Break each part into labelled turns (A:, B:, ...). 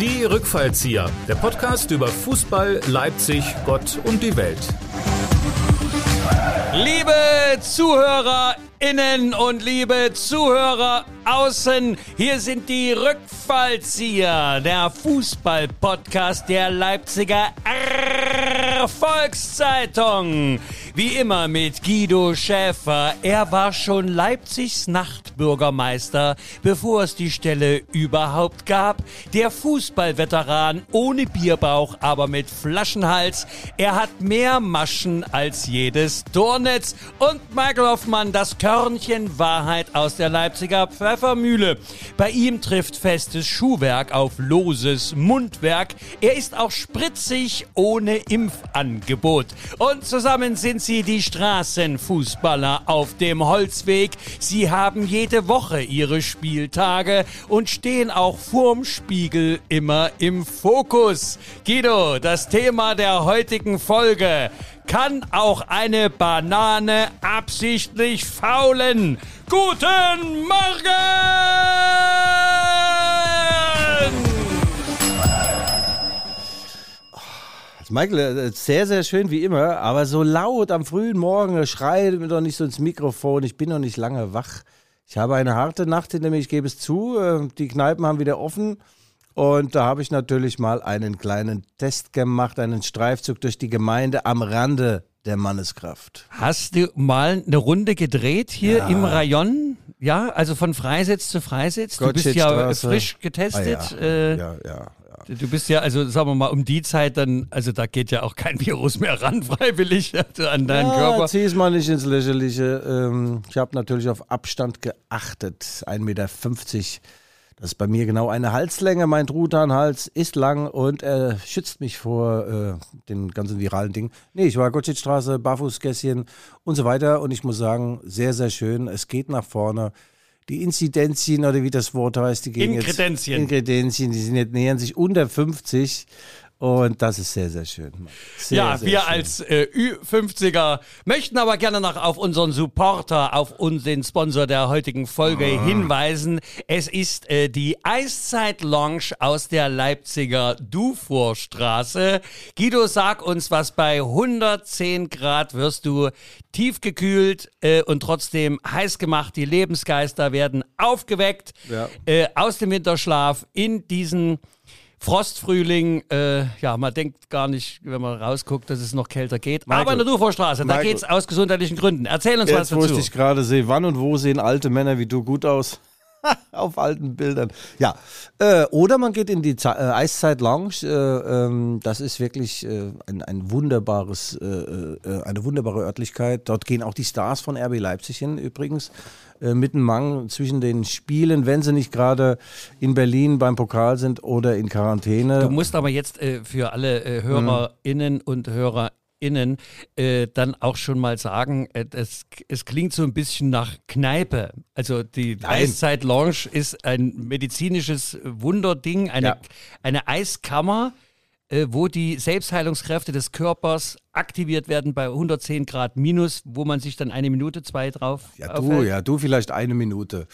A: Die Rückfallzieher, der Podcast über Fußball, Leipzig, Gott und die Welt.
B: Liebe ZuhörerInnen und liebe Zuhörer außen, hier sind die Rückfallzieher, der Fußball-Podcast der Leipziger Volkszeitung. Wie immer mit Guido Schäfer. Er war schon Leipzigs Nachtbürgermeister, bevor es die Stelle überhaupt gab. Der Fußballveteran ohne Bierbauch, aber mit Flaschenhals. Er hat mehr Maschen als jedes Tornetz. Und Michael Hoffmann, das Körnchen Wahrheit aus der Leipziger Pfeffermühle. Bei ihm trifft festes Schuhwerk auf loses Mundwerk. Er ist auch spritzig ohne Impfangebot. Und zusammen sind sie die Straßenfußballer auf dem Holzweg. Sie haben jede Woche ihre Spieltage und stehen auch vorm Spiegel immer im Fokus. Guido, das Thema der heutigen Folge. Kann auch eine Banane absichtlich faulen? Guten Morgen!
C: Michael, äh, sehr, sehr schön wie immer, aber so laut am frühen Morgen, schreit mir doch nicht so ins Mikrofon, ich bin noch nicht lange wach. Ich habe eine harte Nacht hinter mir, ich gebe es zu. Äh, die Kneipen haben wieder offen und da habe ich natürlich mal einen kleinen Test gemacht, einen Streifzug durch die Gemeinde am Rande der Manneskraft.
B: Hast du mal eine Runde gedreht hier ja. im Rayon? Ja, also von Freisitz zu Freisitz. Du bist ja frisch getestet.
C: Ah, ja. Äh, ja, ja.
B: Du bist ja, also sagen wir mal, um die Zeit dann, also da geht ja auch kein Virus mehr ran, freiwillig an deinen ja, Körper.
C: Zieh es mal nicht ins Lächerliche. Ähm, ich habe natürlich auf Abstand geachtet. 1,50 Meter. Das ist bei mir genau eine Halslänge. Mein Truthahnhals ist lang und er schützt mich vor äh, den ganzen viralen Dingen. Nee, ich war Gottschiedstraße, Barfußgässchen und so weiter. Und ich muss sagen, sehr, sehr schön. Es geht nach vorne die Inzidenzien oder wie das Wort heißt, die
B: gehen Inkredenzien.
C: Jetzt, Inkredenzien, die sind jetzt, nähern sich unter 50. Und das ist sehr, sehr schön. Sehr,
B: ja,
C: sehr
B: wir
C: schön.
B: als äh, Ü50er möchten aber gerne noch auf unseren Supporter, auf unseren Sponsor der heutigen Folge ah. hinweisen. Es ist äh, die Eiszeit Lounge aus der Leipziger Dufourstraße. Guido, sag uns, was bei 110 Grad wirst du tiefgekühlt äh, und trotzdem heiß gemacht. Die Lebensgeister werden aufgeweckt ja. äh, aus dem Winterschlaf in diesen Frostfrühling, äh, ja, man denkt gar nicht, wenn man rausguckt, dass es noch kälter geht. Michael, Aber in der Duforstraße, da geht es aus gesundheitlichen Gründen. Erzähl uns
C: Jetzt,
B: was dazu.
C: Jetzt, wo ich dich gerade sehe, wann und wo sehen alte Männer wie du gut aus? auf alten Bildern. Ja, äh, oder man geht in die Ze äh, Eiszeit Lounge. Äh, ähm, das ist wirklich äh, ein, ein wunderbares, äh, äh, eine wunderbare Örtlichkeit. Dort gehen auch die Stars von RB Leipzig hin übrigens. mit einem Mang zwischen den Spielen, wenn sie nicht gerade in Berlin beim Pokal sind oder in Quarantäne.
B: Du musst aber jetzt für alle HörerInnen mhm. und Hörer innen äh, dann auch schon mal sagen, äh, es, es klingt so ein bisschen nach Kneipe. Also die Eiszeit Lounge ist ein medizinisches Wunderding, eine, ja. eine Eiskammer, äh, wo die Selbstheilungskräfte des Körpers aktiviert werden bei 110 Grad minus, wo man sich dann eine Minute, zwei drauf.
C: Ja, du, aufhält. ja, du vielleicht eine Minute.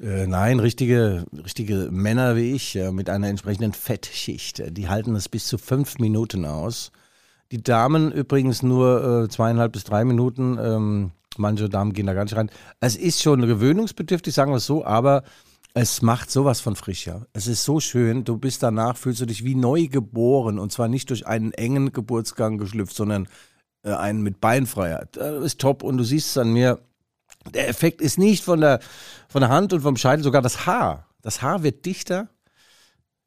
C: Äh, nein, richtige, richtige Männer wie ich äh, mit einer entsprechenden Fettschicht, äh, die halten es bis zu fünf Minuten aus. Die Damen übrigens nur äh, zweieinhalb bis drei Minuten. Ähm, manche Damen gehen da gar nicht rein. Es ist schon gewöhnungsbedürftig, sagen wir es so, aber es macht sowas von frisch, ja. Es ist so schön. Du bist danach, fühlst du dich wie neu geboren und zwar nicht durch einen engen Geburtsgang geschlüpft, sondern äh, einen mit Beinfreiheit. Das ist top und du siehst es an mir. Der Effekt ist nicht von der, von der Hand und vom Scheitel, sogar das Haar. Das Haar wird dichter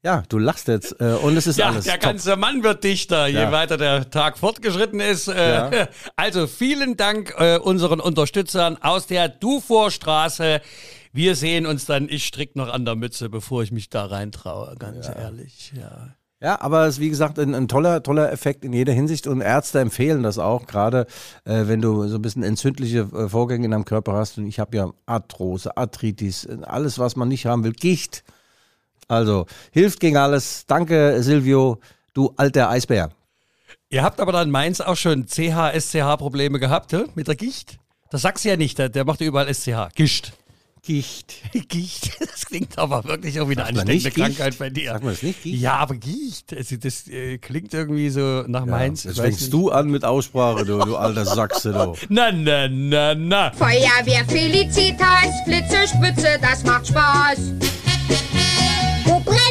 C: ja, du lachst jetzt äh, und es ist
B: ja,
C: alles.
B: Der top. ganze Mann wird dichter, je ja. weiter der Tag fortgeschritten ist. Äh, ja. Also vielen Dank äh, unseren Unterstützern aus der Dufourstraße. Wir sehen uns dann, ich strick noch an der Mütze, bevor ich mich da reintraue, ganz ja. ehrlich. Ja.
C: Ja, aber es ist wie gesagt ein, ein, toller, toller Effekt in jeder Hinsicht und Ärzte empfehlen das auch, gerade äh, wenn du so ein bisschen entzündliche äh, Vorgänge in deinem Körper hast. Und ich habe ja Arthrose, Arthritis, alles, was man nicht haben will, Gicht. Also hilft gegen alles. Danke, Silvio, du alter Eisbär.
B: Ihr habt aber dann Mainz auch schon CH-SCH-Probleme gehabt he? mit der Gicht? Das sagst du ja nicht, der, der macht überall SCH. Gischt.
C: Gicht.
B: Gicht. Das klingt aber wirklich auch wieder
C: Sagt
B: eine
C: man nicht
B: steckende
C: Gicht?
B: Krankheit bei dir.
C: Sagt man das nicht? Gicht?
B: Ja, aber Gicht. Also das äh, klingt irgendwie so nach
C: Ja,
B: Mainz.
C: Jetzt fängst
B: nicht.
C: du an mit Aussprache, du, du alter Sachse, du.
B: Na, na, na, na.
D: Feuerwehr Felicitas, Blitze, Spitze, das macht Spaß.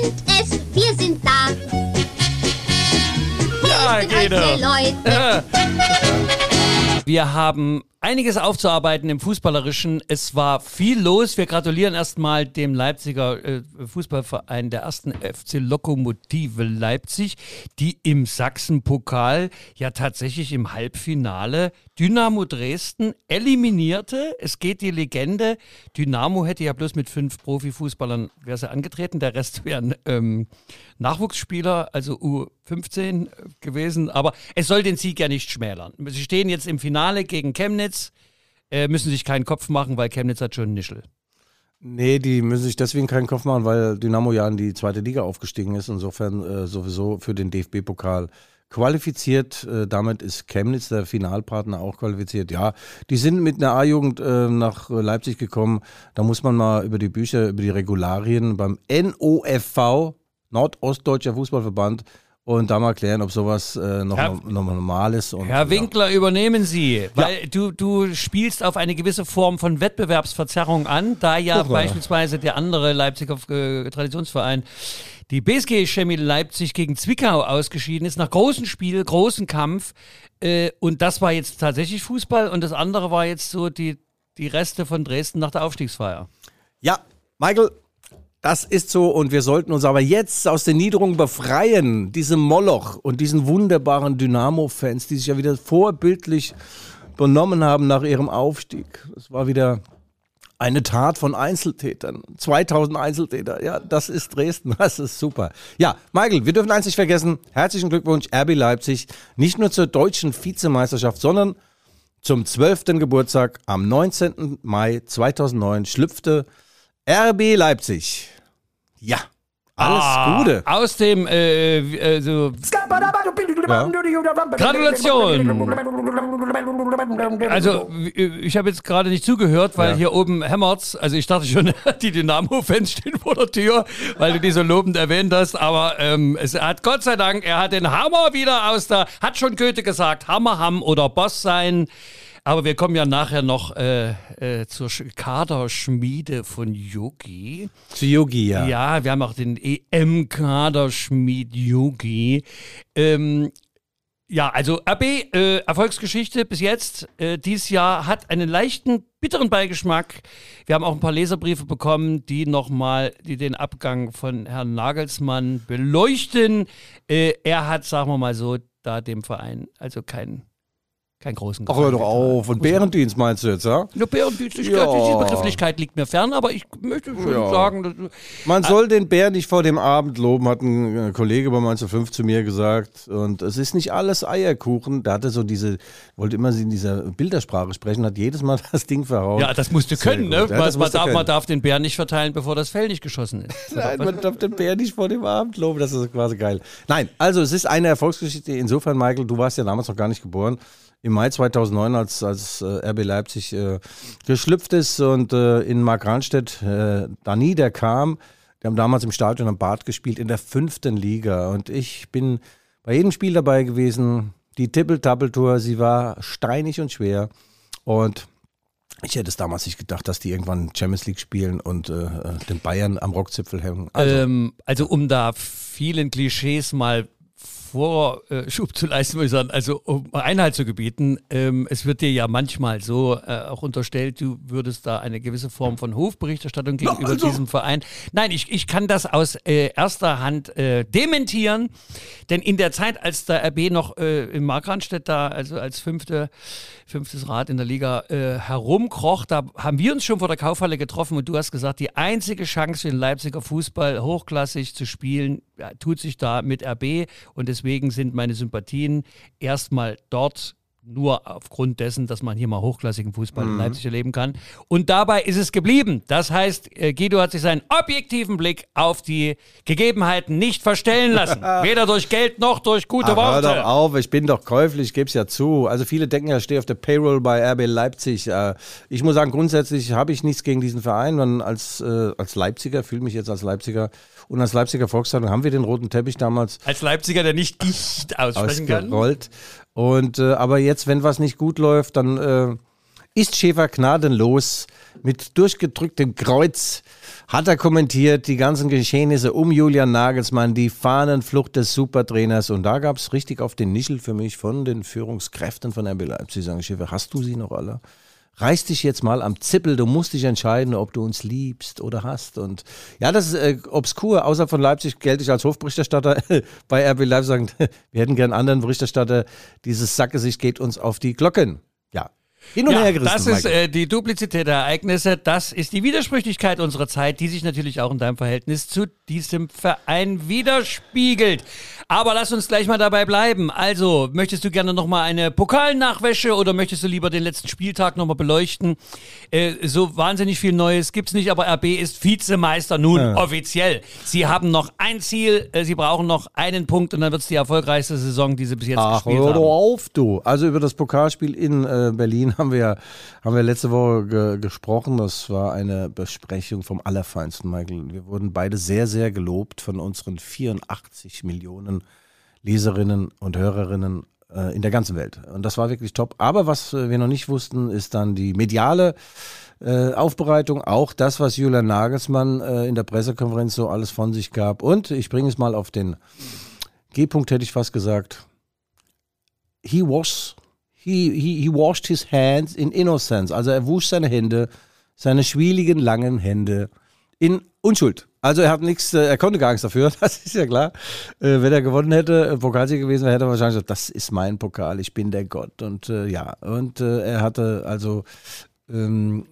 E: Wo brennt es? Wir sind da.
B: Ja,
E: Helfen Leute.
B: Wir haben einiges aufzuarbeiten im Fußballerischen. Es war viel los. Wir gratulieren erstmal dem Leipziger äh, Fußballverein der ersten FC Lokomotive Leipzig, die im Sachsenpokal ja tatsächlich im Halbfinale Dynamo Dresden eliminierte. Es geht die Legende. Dynamo hätte ja bloß mit fünf Profifußballern wäre angetreten. Der Rest wären ähm, Nachwuchsspieler, also U15 gewesen. Aber es soll den Sieg ja nicht schmälern. Sie stehen jetzt im Finale gegen Chemnitz, äh, müssen sich keinen Kopf machen, weil Chemnitz hat schon Nischel.
C: Nee, die müssen sich deswegen keinen Kopf machen, weil Dynamo ja in die zweite Liga aufgestiegen ist. Insofern äh, sowieso für den DFB-Pokal qualifiziert. Äh, damit ist Chemnitz, der Finalpartner, auch qualifiziert. Ja, die sind mit einer A-Jugend äh, nach Leipzig gekommen. Da muss man mal über die Bücher, über die Regularien beim NOFV, Nordostdeutscher Fußballverband, und da mal klären, ob sowas äh, noch,
B: Herr-
C: noch normal ist. Und,
B: Herr
C: ja.
B: Winkler, übernehmen Sie, weil du, du spielst auf eine gewisse Form von Wettbewerbsverzerrung an, da ja
C: Doch, ja.
B: beispielsweise der andere Leipziger äh, Traditionsverein, die BSG Chemie Leipzig gegen Zwickau ausgeschieden ist, nach großem Spiel, großen Kampf. Äh, und das war jetzt tatsächlich Fußball und das andere war jetzt so die, die Reste von Dresden nach der Aufstiegsfeier.
C: Ja, Michael, das ist so und wir sollten uns aber jetzt aus der Niederung befreien. Diese Moloch und diesen wunderbaren Dynamo-Fans, die sich ja wieder vorbildlich benommen haben nach ihrem Aufstieg. Es war wieder eine Tat von Einzeltätern. 2000 Einzeltäter. Ja, das ist Dresden. Das ist super. Ja, Michael, wir dürfen eins nicht vergessen. Herzlichen Glückwunsch, RB Leipzig. Nicht nur zur deutschen Vizemeisterschaft, sondern zum 12. Geburtstag am 19. Mai 2009 schlüpfte RB Leipzig. Ja, alles
B: Ah,
C: Gute.
B: Aus dem, äh, äh, so, Gratulation. Also, ich habe jetzt gerade nicht zugehört, weil
C: Ja.
B: hier oben hämmert's. Also, ich dachte schon, die Dynamo-Fans stehen vor der Tür, weil du die so lobend erwähnt hast. Aber ähm, es hat Gott sei Dank, er hat den Hammer wieder aus der, hat schon Goethe gesagt, Hammer haben oder Boss sein. Aber wir kommen ja nachher noch äh, äh, zur Sch- Kaderschmiede von Yogi.
C: Zu Yogi, ja.
B: Ja, wir haben auch den EM-Kaderschmied Yogi. Ähm, ja, also RB, äh, Erfolgsgeschichte bis jetzt. Äh, dieses Jahr hat einen leichten bitteren Beigeschmack. Wir haben auch ein paar Leserbriefe bekommen, die nochmal, die den Abgang von Herrn Nagelsmann beleuchten. Äh, er hat, sagen wir mal so, da dem Verein also keinen keinen großen
C: Ach, hör
B: Gefallen
C: doch auf. Und Bärendienst meinst du jetzt, ja?
B: Nur Bärendienstlichkeit,
C: Ja.
B: diese Begrifflichkeit liegt mir fern, aber ich möchte schon
C: Ja.
B: sagen, dass,
C: Man soll den Bär nicht vor dem Abend loben, hat ein äh, Kollege bei 1 zu 5 zu mir gesagt. Und es ist nicht alles Eierkuchen. Der hatte so diese, wollte immer in dieser Bildersprache sprechen, hat jedes Mal das Ding verhauen.
B: Ja, das musst du
C: Sehr
B: können, ne?
C: Ja,
B: man, man, darf, man
C: können.
B: darf den Bär nicht verteilen, bevor das Fell nicht geschossen ist.
C: Nein, man darf den Bär nicht vor dem Abend loben, das ist quasi geil. Nein, also es ist eine Erfolgsgeschichte. Insofern, Michael, du warst ja damals noch gar nicht geboren. Im Mai 2009, als, als äh, RB Leipzig äh, geschlüpft ist und äh, in Markranstädt äh, da niederkam. Die haben damals im Stadion am Bad gespielt in der fünften Liga. Und ich bin bei jedem Spiel dabei gewesen. Die Tippel-Tappel-Tour, sie war steinig und schwer. Und ich hätte es damals nicht gedacht, dass die irgendwann Champions League spielen und äh, äh, den Bayern am Rockzipfel hängen. Also,
B: ähm, also um da vielen Klischees mal Vorschub zu leisten, würde ich sagen, also um Einhalt zu gebieten, ähm, es wird dir ja manchmal so äh, auch unterstellt, du würdest da eine gewisse Form von Hofberichterstattung gegenüber
C: also-
B: diesem Verein. Nein, ich, ich kann das aus äh, erster Hand äh, dementieren, denn in der Zeit, als der RB noch äh, in Markranstädt da, also als fünfte, fünftes Rad in der Liga äh, herumkroch, da haben wir uns schon vor der Kaufhalle getroffen und du hast gesagt, die einzige Chance für den Leipziger Fußball hochklassig zu spielen, tut sich da mit RB und deswegen sind meine Sympathien erstmal dort nur aufgrund dessen, dass man hier mal hochklassigen Fußball in Leipzig erleben kann. Und dabei ist es geblieben. Das heißt, äh, Guido hat sich seinen objektiven Blick auf die Gegebenheiten nicht verstellen lassen. Weder durch Geld noch durch gute
C: Ach, hör doch
B: Worte.
C: auf, ich bin doch käuflich, ich gebe es ja zu. Also viele denken ja, ich stehe auf der Payroll bei RB Leipzig. Äh, Ich muss sagen, grundsätzlich habe ich nichts gegen diesen Verein. Und als, äh, als Leipziger, fühle mich jetzt als Leipziger und als Leipziger Volkszeitung haben wir den roten Teppich damals
B: Als Leipziger, der nicht dicht aussprechen kann.
C: Und äh, aber jetzt, wenn was nicht gut läuft, dann äh, ist Schäfer gnadenlos mit durchgedrücktem Kreuz. Hat er kommentiert die ganzen Geschehnisse um Julian Nagelsmann, die Fahnenflucht des Supertrainers. Und da gab es richtig auf den Nischel für mich von den Führungskräften von RB Leipzig. Sagen, Schäfer, hast du sie noch alle? Reiß dich jetzt mal am Zippel, du musst dich entscheiden, ob du uns liebst oder hast. Und ja, das ist äh, obskur. Außer von Leipzig gelte ich als Hofberichterstatter bei RB Leipzig sagen, wir hätten gern anderen Berichterstatter. Dieses Sackgesicht geht uns auf die Glocken. Ja. Hin und her
B: Ja,
C: gerissen.
B: das ist äh, die Duplizität der Ereignisse, das ist die Widersprüchlichkeit unserer Zeit, die sich natürlich auch in deinem Verhältnis zu diesem Verein widerspiegelt. Aber lass uns gleich mal dabei bleiben. Also, möchtest du gerne nochmal eine Pokalnachwäsche oder möchtest du lieber den letzten Spieltag nochmal beleuchten? Äh, so wahnsinnig viel Neues gibt's nicht, aber RB ist Vizemeister nun offiziell. Sie haben noch ein Ziel, äh, sie brauchen noch einen Punkt und dann wird's die erfolgreichste Saison, die sie bis jetzt
C: Ach,
B: gespielt haben.
C: doch auf, du. Also über das Pokalspiel in äh, Berlin haben wir ja haben wir letzte Woche ge gesprochen. Das war eine Besprechung vom Allerfeinsten, Michael. Wir wurden beide sehr, sehr gelobt von unseren 84 Millionen Leserinnen und Hörerinnen äh, in der ganzen Welt. Und das war wirklich top. Aber was äh, wir noch nicht wussten, ist dann die mediale äh, Aufbereitung, auch das, was Julian Nagelsmann äh, in der Pressekonferenz so alles von sich gab. Und ich bringe es mal auf den G-Punkt, hätte ich fast gesagt. He was, he, he, he washed his hands in innocence. Also er wusch seine Hände, seine schwieligen, langen Hände in Unschuld. Also er hat nichts, äh, er konnte gar nichts dafür, das ist ja klar. Äh, wenn er gewonnen hätte, äh, Pokalsieger gewesen wäre, hätte er wahrscheinlich gesagt, das ist mein Pokal, ich bin der Gott. Und äh, ja, und äh, er hatte also ähm,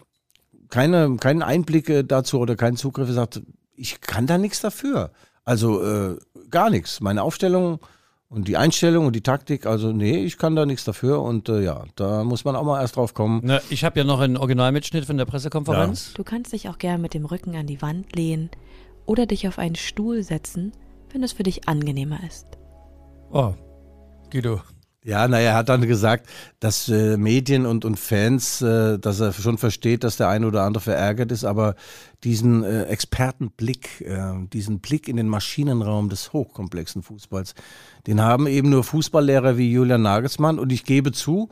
C: keine, keinen Einblick dazu oder keinen Zugriff. Er sagt, ich kann da nichts dafür. Also gar nichts. Meine Aufstellung und die Einstellung und die Taktik, also nee, ich kann da nichts dafür. Und äh, ja, da muss man auch mal erst drauf kommen.
B: Na, ich habe ja noch einen Originalmitschnitt von der Pressekonferenz.
F: Du kannst dich auch gern mit dem Rücken an die Wand lehnen oder dich auf einen Stuhl setzen, wenn es für dich angenehmer ist.
B: Oh, Guido.
C: Ja, naja, er hat dann gesagt, dass äh, Medien und, und Fans, äh, dass er schon versteht, dass der eine oder andere verärgert ist, aber diesen äh, Expertenblick, äh, diesen Blick in den Maschinenraum des hochkomplexen Fußballs, den haben eben nur Fußballlehrer wie Julian Nagelsmann. Und ich gebe zu,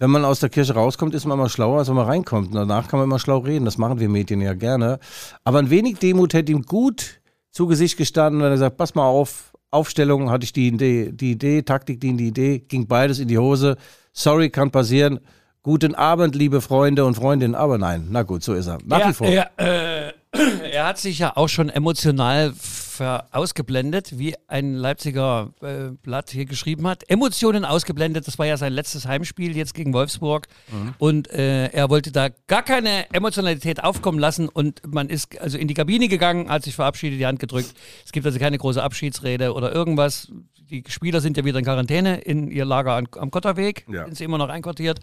C: wenn man aus der Kirche rauskommt, ist man immer schlauer, als wenn man reinkommt. Und danach kann man immer schlau reden. Das machen wir Medien ja gerne. Aber ein wenig Demut hätte ihm gut zu Gesicht gestanden, wenn er sagt, pass mal auf, Aufstellung hatte ich die Idee, die Idee, Taktik, die die Idee, ging beides in die Hose. Sorry, kann passieren. Guten Abend, liebe Freunde und Freundinnen. Aber nein, na gut, so ist er. Nach
B: er,
C: wie vor.
B: Er, äh, er hat sich ja auch schon emotional ausgeblendet, wie ein Leipziger äh, Blatt hier geschrieben hat. Emotionen ausgeblendet, das war ja sein letztes Heimspiel jetzt gegen Wolfsburg. Und äh, er wollte da gar keine Emotionalität aufkommen lassen und man ist also in die Kabine gegangen, hat sich verabschiedet, die Hand gedrückt. Es gibt also keine große Abschiedsrede oder irgendwas. Die Spieler sind ja wieder in Quarantäne in ihr Lager am, am Kotterweg,
C: Ja.
B: sind sie immer noch einquartiert.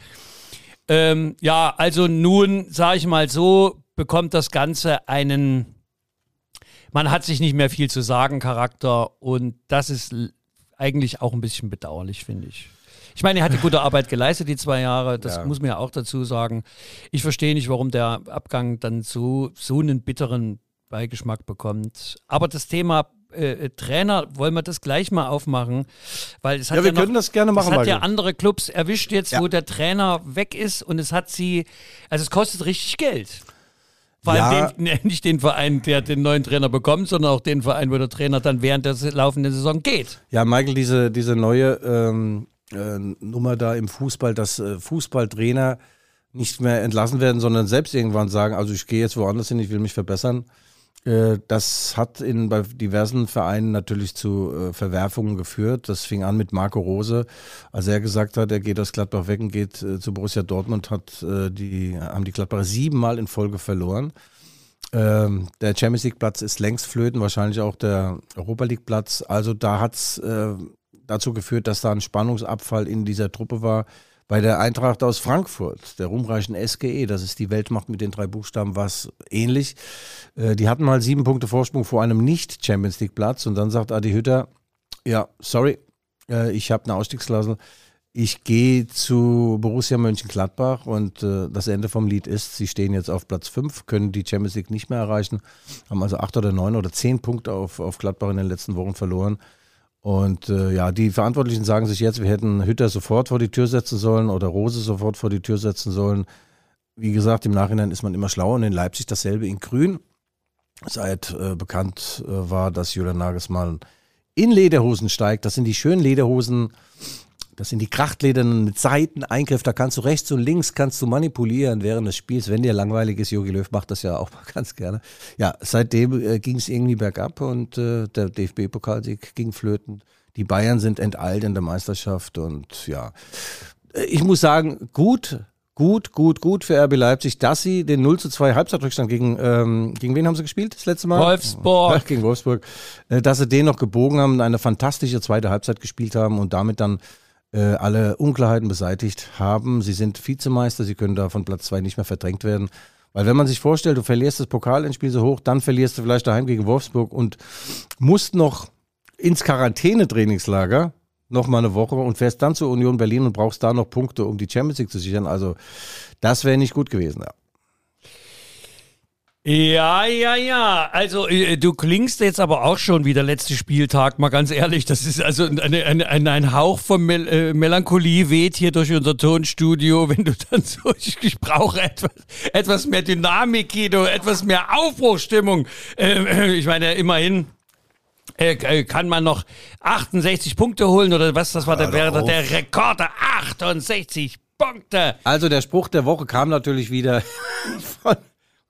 B: Ähm, ja, also nun, sage ich mal so, bekommt das Ganze einen, man hat sich nicht mehr viel zu sagen, Charakter. Und das ist eigentlich auch ein bisschen bedauerlich, finde ich. Ich meine, er hat die gute Arbeit geleistet, die zwei Jahre, das
C: Ja.
B: muss man ja auch dazu sagen. Ich verstehe nicht, warum der Abgang dann so, so einen bitteren Beigeschmack bekommt. Aber das Thema äh, Trainer, wollen wir das gleich mal aufmachen? Weil es hat
C: Ja, wir
B: noch,
C: können das gerne machen,
B: Es hat ja andere Clubs erwischt jetzt,
C: Ja.
B: wo der Trainer weg ist und es hat sie, also es kostet richtig Geld. Vor allem
C: Ja.
B: den, nicht den Verein, der den neuen Trainer bekommt, sondern auch den Verein, wo der Trainer dann während der laufenden Saison geht.
C: Ja, Michael, diese, diese neue ähm, äh, Nummer da im Fußball, dass äh, Fußballtrainer nicht mehr entlassen werden, sondern selbst irgendwann sagen, also ich gehe jetzt woanders hin, ich will mich verbessern. Äh, Das hat in, bei diversen Vereinen natürlich zu äh, Verwerfungen geführt. Das fing an mit Marco Rose, als er gesagt hat, er geht aus Gladbach weg und geht äh, zu Borussia Dortmund, hat die, haben die Gladbacher siebenmal in Folge verloren. Ähm, der Champions League Platz ist längst flöten, wahrscheinlich auch der Europa League Platz. Also da hat's äh, dazu geführt, dass da ein Spannungsabfall in dieser Truppe war. Bei der Eintracht aus Frankfurt, der ruhmreichen SGE, das ist die Weltmacht mit den drei Buchstaben, war es ähnlich. Äh, die hatten mal sieben Punkte Vorsprung vor einem Nicht-Champions League-Platz und dann sagt Adi Hütter, ja, sorry, äh, ich habe eine Ausstiegsklausel. Ich gehe zu Borussia Mönchengladbach und äh, das Ende vom Lied ist, sie stehen jetzt auf Platz 5, können die Champions League nicht mehr erreichen, haben also acht oder neun oder zehn Punkte auf, auf Gladbach in den letzten Wochen verloren. Und äh, ja, die Verantwortlichen sagen sich jetzt, wir hätten Hütter sofort vor die Tür setzen sollen oder Rose sofort vor die Tür setzen sollen. Wie gesagt, im Nachhinein ist man immer schlauer und in Leipzig dasselbe in Grün. Seit äh, bekannt äh, war, dass Julian Nagelsmann in Lederhosen steigt. Das sind die schönen Lederhosen, das sind die Krachtledernen mit Seiteneingriff. Da kannst du rechts und links kannst du manipulieren während des Spiels. Wenn dir langweilig ist, Jogi Löw macht das ja auch mal ganz gerne. Ja, seitdem äh, ging es irgendwie bergab und äh, der DFB-Pokalsieg ging flöten. Die Bayern sind enteilt in der Meisterschaft und ja, äh, ich muss sagen, gut, gut, gut, gut für RB Leipzig, dass sie den 0 zu 2 Halbzeitrückstand gegen, ähm, gegen wen haben sie gespielt das letzte Mal?
B: Wolfsburg.
C: gegen Wolfsburg. Äh, dass sie den noch gebogen haben, eine fantastische zweite Halbzeit gespielt haben und damit dann alle Unklarheiten beseitigt haben. Sie sind Vizemeister, sie können da von Platz zwei nicht mehr verdrängt werden. Weil wenn man sich vorstellt, du verlierst das Pokalendspiel so hoch, dann verlierst du vielleicht daheim gegen Wolfsburg und musst noch ins Quarantänetrainingslager noch mal eine Woche und fährst dann zur Union Berlin und brauchst da noch Punkte, um die Champions League zu sichern. Also das wäre nicht gut gewesen. Ja.
B: Ja, ja, ja. Also äh, du klingst jetzt aber auch schon wie der letzte Spieltag, mal ganz ehrlich. Das ist also eine, eine, ein Hauch von Mel äh, Melancholie weht hier durch unser Tonstudio, wenn du dann so, ich, ich brauche etwas, etwas mehr Dynamik, Guido, etwas mehr Aufbruchstimmung. Äh, ich meine, immerhin äh, äh kann man noch 68 Punkte holen oder was, das war der, wäre der Rekord, 68 Punkte.
C: Also der Spruch der Woche kam natürlich wieder von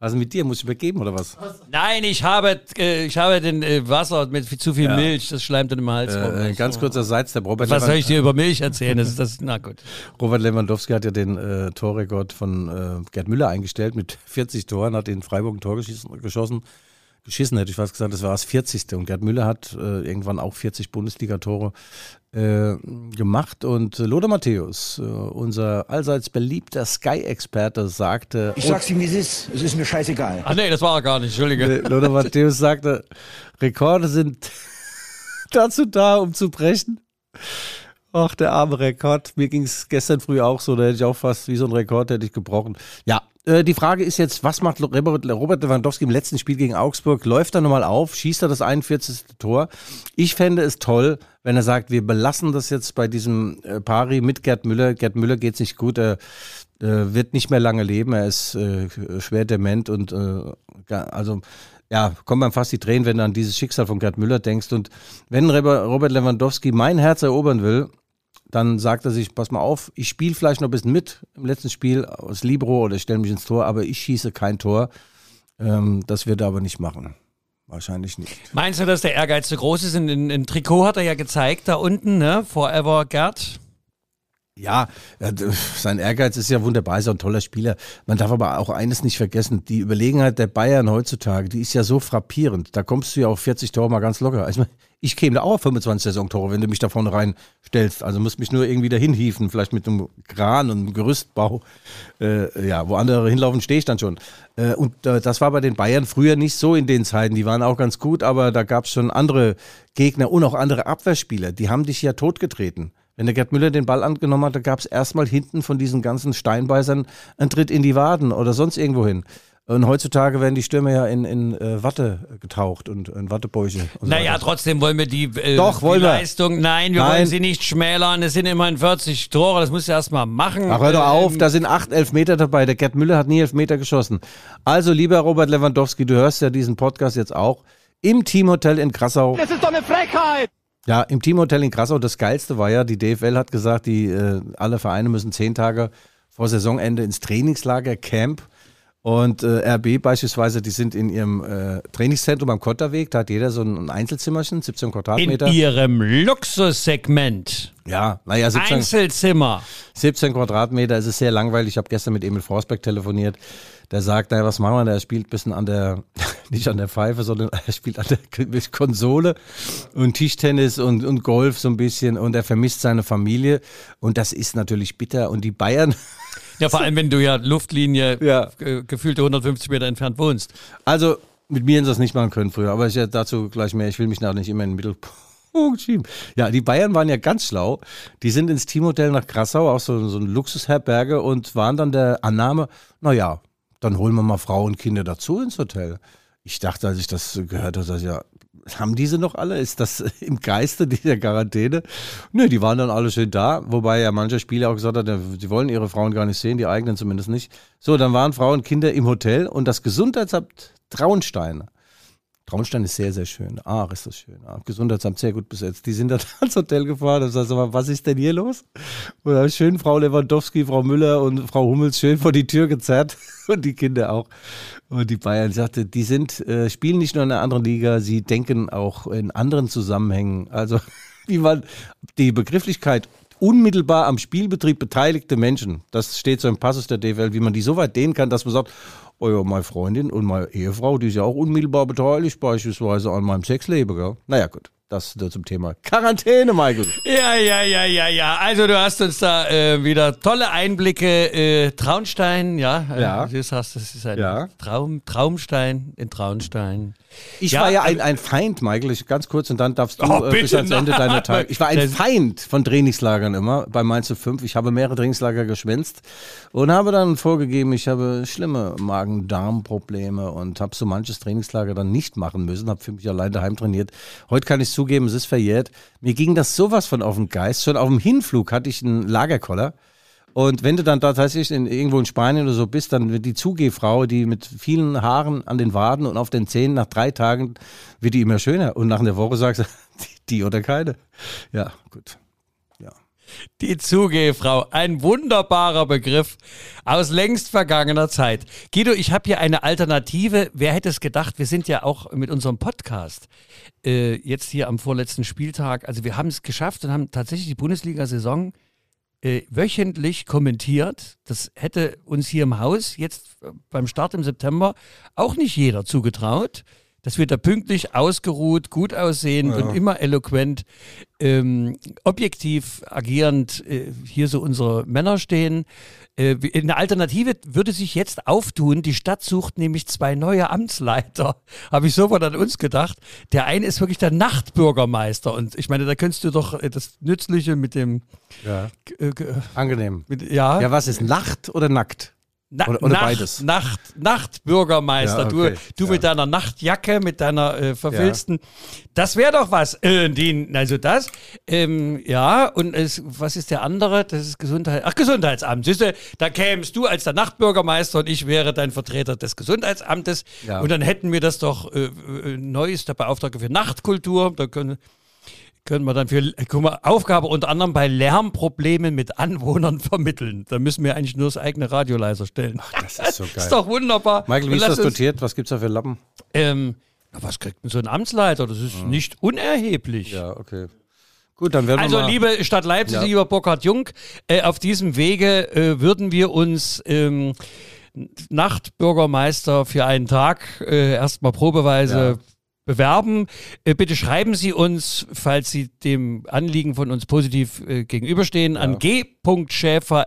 C: was ist mit dir? Muss ich übergeben oder was?
B: Nein, ich habe, äh, ich habe den äh, Wasser mit zu viel ja. Milch, das schleimt dann im Hals.
C: Äh, äh ganz kurzer Sidestep.
B: Robert was soll ich dir über Milch erzählen? Das ist das, na gut.
C: Robert Lewandowski hat ja den äh, Torrekord von äh, Gerd Müller eingestellt mit 40 Toren, hat in Freiburg ein Tor geschossen, geschossen geschissen, hätte ich fast gesagt, das war das 40. Und Gerd Müller hat äh, irgendwann auch 40 Bundesligatore äh, gemacht. Und Lothar Matthäus, äh, unser allseits beliebter Sky-Experte, sagte.
G: Ich sag's ihm, wie es ist. Es ist mir scheißegal.
B: Ach nee, das war er gar nicht, Entschuldige.
C: Lothar Matthäus sagte, Rekorde sind dazu da, um zu brechen. Ach, der arme Rekord. Mir ging es gestern früh auch so, da hätte ich auch fast wie so ein Rekord hätte ich gebrochen. Ja, äh, die Frage ist jetzt, was macht Robert, Lewandowski im letzten Spiel gegen Augsburg? Läuft er nochmal auf? Schießt er das 41. Tor? Ich fände es toll, wenn er sagt, wir belassen das jetzt bei diesem äh, Pari mit Gerd Müller. Gerd Müller geht's nicht gut, er äh, wird nicht mehr lange leben, er ist äh, schwer dement und äh, also ja, kommen man fast die Tränen, wenn du an dieses Schicksal von Gerd Müller denkst. Und wenn Robert Lewandowski mein Herz erobern will, dann sagt er sich, pass mal auf, ich spiele vielleicht noch ein bisschen mit im letzten Spiel aus Libro oder ich stelle mich ins Tor, aber ich schieße kein Tor. Ähm, das wird er aber nicht machen. Wahrscheinlich nicht.
B: Meinst du, dass der Ehrgeiz zu groß ist? In, in, in Trikot hat er ja gezeigt, da unten, ne? Forever Gerd.
C: Ja, sein Ehrgeiz ist ja wunderbar, ist ja ein toller Spieler. Man darf aber auch eines nicht vergessen, die Überlegenheit der Bayern heutzutage, die ist ja so frappierend. Da kommst du ja auf 40 Tore mal ganz locker. Also ich käme da auch auf 25 Saisontore, wenn du mich da vorne reinstellst. Also musst mich nur irgendwie dahin hieven, vielleicht mit einem Kran und einem Gerüstbau. Äh, ja, wo andere hinlaufen, stehe ich dann schon. Äh, und äh, das war bei den Bayern früher nicht so in den Zeiten. Die waren auch ganz gut, aber da gab es schon andere Gegner und auch andere Abwehrspieler. Die haben dich ja totgetreten. Wenn der Gerd Müller den Ball angenommen hat, da gab es erstmal hinten von diesen ganzen Steinbeißern einen Tritt in die Waden oder sonst irgendwo hin. Und heutzutage werden die Stürme ja in, in äh, Watte getaucht und in Wattebäuche. Und
B: naja,
C: so
B: trotzdem wollen wir die, äh,
C: Doch, wollen
B: die
C: wir.
B: Leistung, nein, wir nein. wollen sie nicht schmälern. Es sind immerhin 40 Tore, das musst du erst mal machen.
C: Ach, hör doch auf, ähm, da sind acht Elfmeter dabei. Der Gerd Müller hat nie Elfmeter geschossen. Also, lieber Robert Lewandowski, du hörst ja diesen Podcast jetzt auch. Im Teamhotel in Krassau.
G: Das ist doch eine Frechheit!
C: Ja, im Teamhotel in Grassau, das Geilste war ja, die DFL hat gesagt, die, äh, alle Vereine müssen zehn Tage vor Saisonende ins Trainingslager, Camp. Und äh, RB beispielsweise, die sind in ihrem äh, Trainingszentrum am Kotterweg, da hat jeder so ein Einzelzimmerchen, 17
B: In
C: Quadratmeter.
B: ihrem Luxussegment.
C: ja, naja, 17,
B: Einzelzimmer.
C: 17 Quadratmeter, es ist sehr langweilig. Ich habe gestern mit Emil Forsberg telefoniert. Der sagt, naja, was machen wir? Der spielt ein bisschen an der, nicht an der Pfeife, sondern er spielt an der Konsole und Tischtennis und, und Golf so ein bisschen und er vermisst seine Familie und das ist natürlich bitter. Und die Bayern,
B: Ja, vor allem, wenn du ja Luftlinie
C: Ja.
B: gefühlte 150 Meter entfernt wohnst.
C: also mit mir hätten sie das nicht machen können früher, aber ich ja dazu gleich mehr. Ich will mich da nicht immer in den Mittelpunkt schieben. Ja, die Bayern waren ja ganz schlau. Die sind ins Teamhotel nach Krassau, auch so, so ein Luxusherberge und waren dann der Annahme, naja, dann holen wir mal Frau und Kinder dazu ins Hotel. Ich dachte, als ich das gehört habe, ich, ja, haben diese noch alle? Ist das im Geiste dieser Quarantäne? Nö, die waren dann alle schön da, wobei ja mancher Spieler auch gesagt hat, sie wollen ihre Frauen gar nicht sehen, die eigenen zumindest nicht. So, dann waren Frauen und Kinder im Hotel und das Gesundheitsamt Traunstein. Traunstein ist sehr, sehr schön. Ach, ist das schön. Ah, Gesundheitsamt sehr gut besetzt. Die sind dann ans Hotel gefahren und sagten, mal, was ist denn hier los? Und da hab ich schön Frau Lewandowski, Frau Müller und Frau Hummels schön vor die Tür gezerrt und die Kinder auch. Und die Bayern sagte, die sind, äh, spielen nicht nur in einer anderen Liga, sie denken auch in anderen Zusammenhängen. Also, wie man die Begrifflichkeit unmittelbar am Spielbetrieb beteiligte Menschen, das steht so im Passus der DFL, wie man die so weit dehnen kann, dass man sagt, ja, meine Freundin und meine Ehefrau, die ist ja auch unmittelbar beteiligt, beispielsweise an meinem Sexleben, gell? Naja, gut. Das äh, zum Thema Quarantäne, Michael.
B: Ja, ja, ja, ja, ja. Also du hast uns da äh, wieder tolle Einblicke. Äh, Traunstein, ja. Äh,
C: Ja.
B: Du sagst, das ist ein
C: Ja.
B: Traum, Traumstein in Traunstein.
C: Ich
B: Ja,
C: war ja ein,
B: aber-
C: ein Feind, Michael, ich, ganz kurz und dann darfst du
B: Oh,
C: äh, bis ans Ende deiner Tage. Ich war ein Feind von Trainingslagern immer bei Mainz 05. Ich habe mehrere Trainingslager geschwänzt und habe dann vorgegeben, ich habe schlimme Magen-Darm-Probleme und habe so manches Trainingslager dann nicht machen müssen, habe für mich allein daheim trainiert. Heute kann ich zugeben, es ist verjährt. Mir ging das sowas von auf den Geist. Schon auf dem Hinflug hatte ich einen Lagerkoller. Und wenn du dann tatsächlich in, irgendwo in Spanien oder so bist, dann wird die Zugehfrau, die mit vielen Haaren an den Waden und auf den Zähnen nach drei Tagen wird die immer schöner. Und nach einer Woche sagst du, die oder keine. Ja, gut.
B: Die Zugehfrau, ein wunderbarer Begriff aus längst vergangener Zeit. Guido, ich habe hier eine Alternative. Wer hätte es gedacht? Wir sind ja auch mit unserem Podcast äh, jetzt hier am vorletzten Spieltag. Also wir haben es geschafft und haben tatsächlich die Bundesliga-Saison äh, wöchentlich kommentiert. Das hätte uns hier im Haus jetzt äh, beim Start im September auch nicht jeder zugetraut. Dass wir da pünktlich, ausgeruht, gut aussehend und immer eloquent, ähm, objektiv agierend äh, hier so unsere Männer stehen. Äh, eine Alternative würde sich jetzt auftun. Die Stadt sucht nämlich zwei neue Amtsleiter. Habe ich sofort an uns gedacht. Der eine ist wirklich der Nachtbürgermeister. Und ich meine, da könntest du doch äh, das Nützliche mit dem
C: Ja.
B: äh, ge-
C: Angenehm.
B: mit, ja,
C: Ja, was ist Nacht oder nackt?
B: Na,
C: oder- oder
B: Nacht,
C: beides?
B: Nacht, Nachtbürgermeister.
C: Ja, okay.
B: Du, du mit deiner Nachtjacke, mit deiner äh, verfilzten. Das wäre doch was. Äh, die, also das. Ähm, ja, und es, was ist der andere? Das ist Gesundheit. Ach, Gesundheitsamt. Siehste, da kämst du als der Nachtbürgermeister und ich wäre dein Vertreter des Gesundheitsamtes.
C: Ja.
B: Und dann hätten wir das doch äh, äh, neu ist der Beauftragte für Nachtkultur. Da können können wir dann für guck mal, Aufgabe unter anderem bei Lärmproblemen mit Anwohnern vermitteln. Da müssen wir eigentlich nur das eigene Radio leiser stellen.
C: Das ist so geil.
B: ist doch wunderbar.
C: Michael, wie ist das dotiert? Was gibt's da für Lappen?
B: Ähm, na, was kriegt denn so ein Amtsleiter? Das ist nicht unerheblich.
C: Ja, okay. Gut, dann werden
B: Also,
C: wir mal...
B: liebe Stadt Leipzig,
C: Ja.
B: lieber Burkhard Jung, äh, auf diesem Wege äh, würden wir uns ähm, Nachtbürgermeister für einen Tag äh, erstmal probeweise
C: Ja.
B: Bewerben. Äh, bitte schreiben Sie uns, falls Sie dem Anliegen von uns positiv äh, gegenüberstehen, an g.schäfer@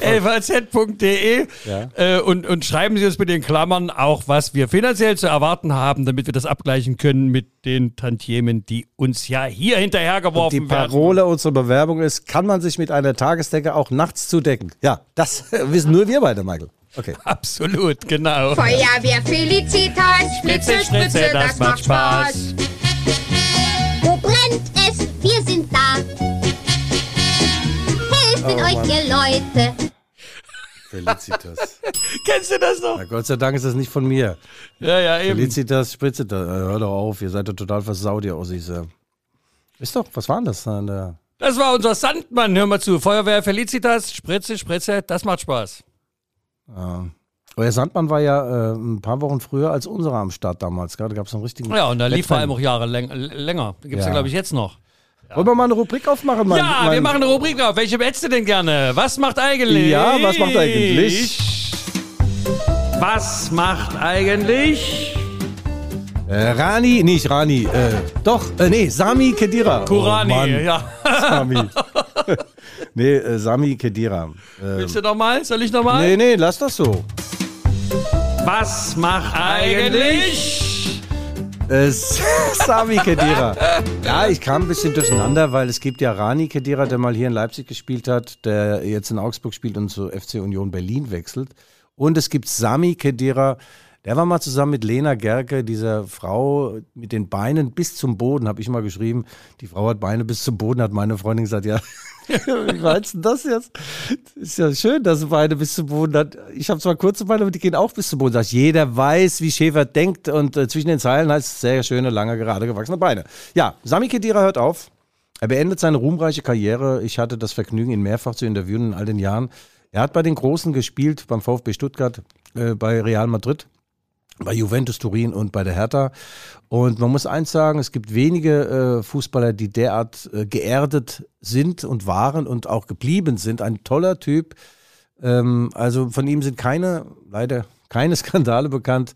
B: lvz.de
C: Ja.
B: äh, und, und schreiben Sie uns mit den Klammern auch, was wir finanziell zu erwarten haben, damit wir das abgleichen können mit den Tantiemen, die uns ja hier
C: Die
B: hinterhergeworfen werden.
C: Parole unserer Bewerbung ist, kann man sich mit einer Tagesdecke auch nachts zudecken? Ja, das wissen nur wir beide, Michael. Okay.
B: Absolut, genau.
D: Feuerwehr Felicitas, Spritze, Spritze, das macht Spaß.
E: Wo brennt es? Wir sind da. Helfen euch, ihr Leute.
C: Felicitas.
B: Kennst du das noch?
C: Na, Gott sei Dank ist das nicht von mir.
B: Ja, ja, eben.
C: Felicitas, Spritze, da, äh, hör doch auf, ihr seid doch total versaut, ihr Ossis. äh. Ist doch, was war denn das? Der
B: Das war unser Sandmann, hör mal zu. Feuerwehr Felicitas, Spritze, Spritze, das macht Spaß.
C: Ja. Euer Sandmann war ja äh, ein paar Wochen früher als unserer am Start damals. Da gab es einen richtigen.
B: Ja, und da lief vor allem auch Jahre läng länger. Gibt es ja,
C: Ja.
B: glaube ich, jetzt noch.
C: Wollen wir mal eine Rubrik aufmachen? Mein,
B: ja,
C: mein,
B: wir machen eine Rubrik auf. Welche hättest du denn gerne? Was macht eigentlich?
C: Ja, was macht eigentlich?
B: Was macht eigentlich?
C: Äh, Rani, nicht Rani, äh, doch, äh, nee, Sami Kedira.
B: Kurani,
C: Oh,
B: ja.
C: Sami. nee, äh, Sami Kedira. Äh,
B: Willst du nochmal? Soll ich nochmal?
C: nee, nee, lass das so.
B: Was macht eigentlich?
C: Äh, Sami Kedira. Ja, ich kam ein bisschen durcheinander, weil es gibt ja Rani Kedira, der mal hier in Leipzig gespielt hat, der jetzt in Augsburg spielt und zu FC Union Berlin wechselt. Und es gibt Sami Kedira, der war mal zusammen mit Lena Gerke, dieser Frau mit den Beinen bis zum Boden, habe ich mal geschrieben. Die Frau hat Beine bis zum Boden, hat meine Freundin gesagt, ja, wie meinst du das jetzt? Ist ja schön, dass Beine bis zum Boden hat. Ich habe zwar kurze Beine, aber die gehen auch bis zum Boden. Sag ich, jeder weiß, wie Schäfer denkt und äh, zwischen den Zeilen heißt es sehr schöne, lange, gerade gewachsene Beine. Ja, Sami Khedira hört auf. Er beendet seine ruhmreiche Karriere. Ich hatte das Vergnügen, ihn mehrfach zu interviewen in all den Jahren. Er hat bei den Großen gespielt, beim VfB Stuttgart, äh, bei Real Madrid, bei Juventus Turin und bei der Hertha. Und man muss eins sagen, es gibt wenige äh, Fußballer, die derart äh, geerdet sind und waren und auch geblieben sind. Ein toller Typ. Ähm, also von ihm sind keine, leider keine Skandale bekannt.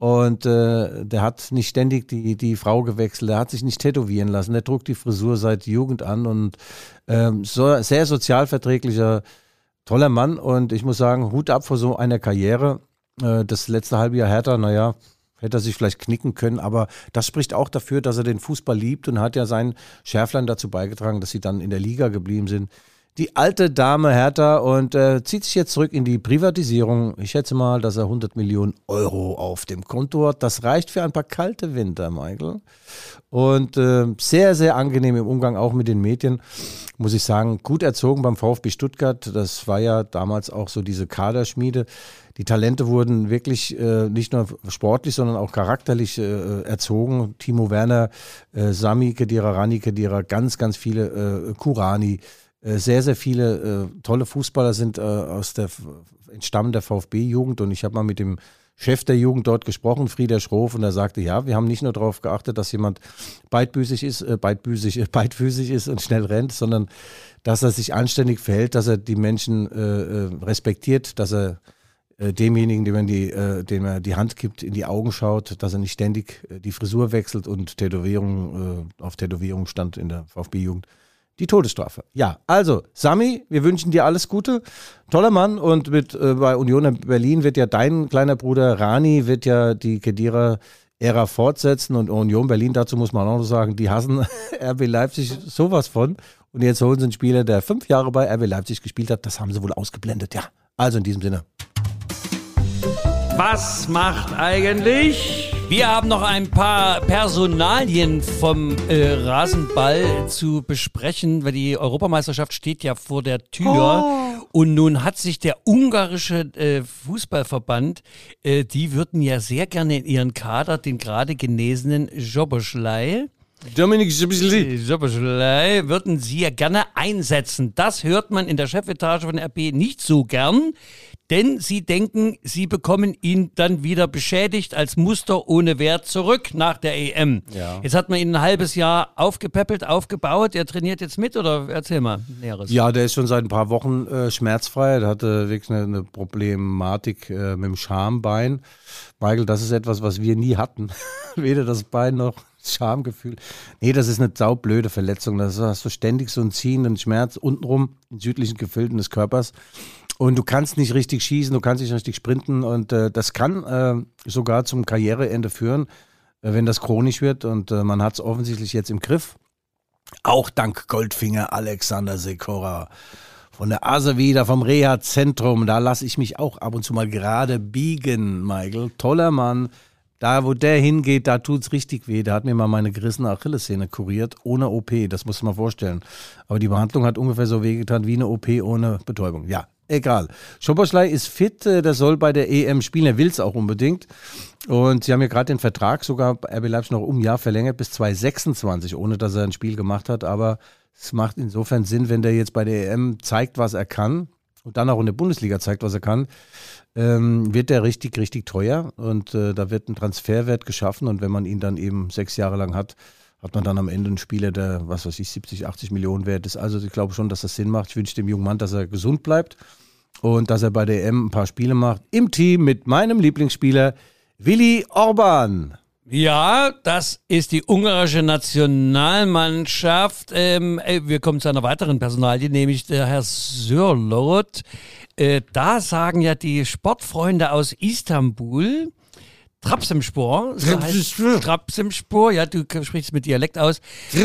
C: Und äh, der hat nicht ständig die, die Frau gewechselt, der hat sich nicht tätowieren lassen, der trug die Frisur seit Jugend an und ähm, so, sehr sozialverträglicher, toller Mann. Und ich muss sagen, Hut ab vor so einer Karriere. Äh, das letzte halbe Jahr härter, naja, hätte er sich vielleicht knicken können, aber das spricht auch dafür, dass er den Fußball liebt und hat ja seinen Schärflein dazu beigetragen, dass sie dann in der Liga geblieben sind. Die alte Dame Hertha und äh, zieht sich jetzt zurück in die Privatisierung. Ich schätze mal, dass er 100 Millionen Euro auf dem Konto hat. Das reicht für ein paar kalte Winter, Michael. Und äh, sehr, sehr angenehm im Umgang auch mit den Medien. Muss ich sagen, gut erzogen beim VfB Stuttgart. Das war ja damals auch so diese Kaderschmiede. Die Talente wurden wirklich äh, nicht nur sportlich, sondern auch charakterlich äh, erzogen. Timo Werner, äh, Sami Kedira, Rani Kedira, ganz, ganz viele, äh, Kurani, sehr, sehr viele äh, tolle Fußballer sind äh, aus der entstammen der VfB-Jugend und ich habe mal mit dem Chef der Jugend dort gesprochen, Frieder Schroff, und er sagte, ja, wir haben nicht nur darauf geachtet, dass jemand beidbüßig ist, äh, beidbüßig, äh, beidfüßig ist und schnell rennt, sondern dass er sich anständig verhält, dass er die Menschen äh, äh, respektiert, dass er äh, demjenigen, dem er, die, äh, dem er die Hand gibt, in die Augen schaut, dass er nicht ständig äh, die Frisur wechselt und Tätowierung äh, auf Tätowierung stand in der VfB-Jugend. Die Todesstrafe. Ja, also, Sami, wir wünschen dir alles Gute. Toller Mann und mit äh, bei Union Berlin wird ja dein kleiner Bruder Rani wird ja die Kedira-Ära fortsetzen und Union Berlin, dazu muss man auch noch sagen, die hassen RB Leipzig sowas von. Und jetzt holen sie einen Spieler, der fünf Jahre bei RB Leipzig gespielt hat. Das haben sie wohl ausgeblendet, ja. Also in diesem Sinne.
B: Was macht eigentlich? Wir haben noch ein paar Personalien vom äh, Rasenball zu besprechen, weil die Europameisterschaft steht ja vor der Tür. Und nun hat sich der ungarische äh, Fußballverband, äh, die würden ja sehr gerne in ihren Kader den gerade genesenen Joboschlei
C: Dominik Schibisli.
B: Joboschlei würden sie ja gerne einsetzen. Das hört man in der Chefetage von RB nicht so gern, denn sie denken, sie bekommen ihn dann wieder beschädigt als Muster ohne Wert zurück nach der EM.
C: Ja.
B: Jetzt hat man ihn ein halbes Jahr aufgepäppelt, aufgebaut. Er trainiert jetzt mit oder erzähl mal Näheres.
C: Ja, der ist schon seit ein paar Wochen äh, schmerzfrei. Der hatte wirklich eine, eine Problematik äh, mit dem Schambein. Michael, das ist etwas, was wir nie hatten. Weder das Bein noch das Schamgefühl. Nee, das ist eine saublöde Verletzung. Da hast du ständig so einen ziehenden Schmerz untenrum in südlichen Gefilden des Körpers. Und du kannst nicht richtig schießen, du kannst nicht richtig sprinten. Und äh, das kann äh, sogar zum Karriereende führen, äh, wenn das chronisch wird. Und äh, man hat es offensichtlich jetzt im Griff. Auch dank Goldfinger Alexander Sekora von der Ase wieder vom Reha-Zentrum. Da lasse ich mich auch ab und zu mal gerade biegen, Michael. Toller Mann. Da, wo der hingeht, da tut's richtig weh. Der hat mir mal meine gerissene Achillessehne kuriert, ohne OP. Das muss man vorstellen. Aber die Behandlung hat ungefähr so wehgetan wie eine OP ohne Betäubung. Ja, egal. Schoboschlei ist fit, äh, der soll bei der EM spielen. Er will's auch unbedingt. Und sie haben ja gerade den Vertrag sogar RB Leipzig noch um ein Jahr verlängert bis 2026, ohne dass er ein Spiel gemacht hat. Aber es macht insofern Sinn, wenn der jetzt bei der EM zeigt, was er kann. und dann auch in der Bundesliga zeigt, was er kann, ähm, wird der richtig, richtig teuer. Und äh, da wird ein Transferwert geschaffen. Und wenn man ihn dann eben sechs Jahre lang hat, hat man dann am Ende einen Spieler, der, was weiß ich, 70, 80 Millionen wert ist. Also ich glaube schon, dass das Sinn macht. Ich wünsche dem jungen Mann, dass er gesund bleibt und dass er bei der EM ein paar Spiele macht. Im Team mit meinem Lieblingsspieler Willi Orban.
B: Ja, das ist die ungarische Nationalmannschaft. Ähm, äh, wir kommen zu einer weiteren Personalie, nämlich der Herr Sörlot. Äh, da sagen ja die Sportfreunde aus Istanbul, Trabzonspor, so heißt Trabzonspor, ja, du sprichst mit Dialekt aus.